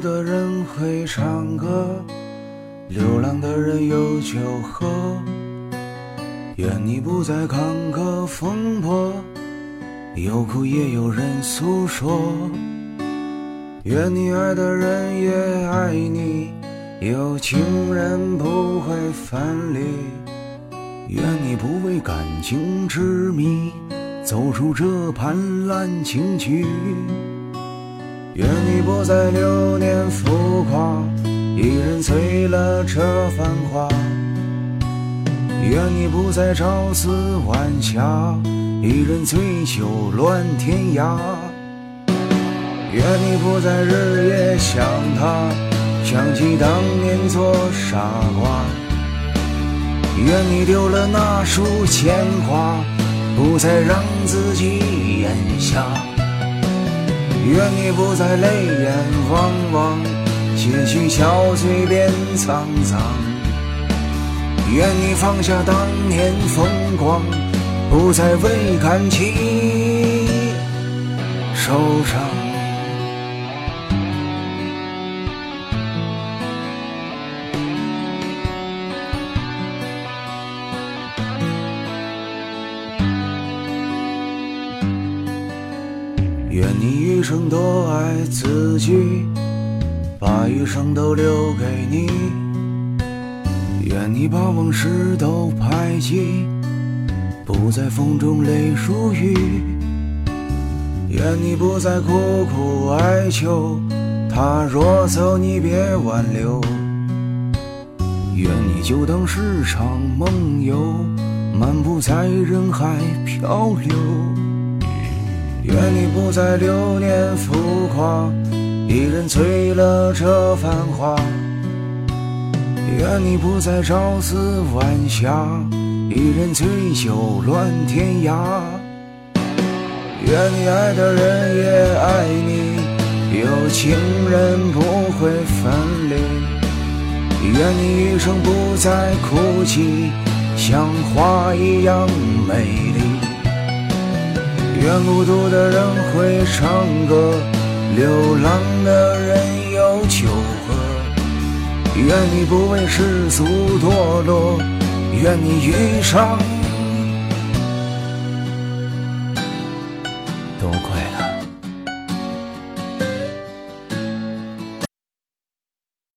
的人会唱歌，流浪的人有酒喝。愿你不再坎坷风波，有苦也有人诉说。愿你爱的人也爱你，有情人不会分离。愿你不为感情痴迷，走出这盘烂情局。愿你不再流年浮夸，一人醉了这繁华。愿你不再朝思晚霞，一人醉酒乱天涯。愿你不再日夜想他，想起当年做傻瓜。愿你丢了那束鲜花，不再让自己眼瞎。愿你不再泪眼汪汪，些许憔悴变沧桑。愿你放下当年风光，不再为感情受伤。愿你一生多爱自己，把余生都留给你。愿你把往事都排挤，不在风中泪如雨。愿你不再苦苦哀求，他若走你别挽留。愿你就当是场梦游，漫步在人海漂流。愿你不再留恋浮夸，一人醉了这繁华。愿你不再朝思晚霞，一人醉酒乱天涯。愿你爱的人也爱你，有情人不会分离。愿你余生不再哭泣，像花一样美丽。愿孤独的人会唱歌流浪的人有酒喝。愿你不被世俗堕落愿你余生都快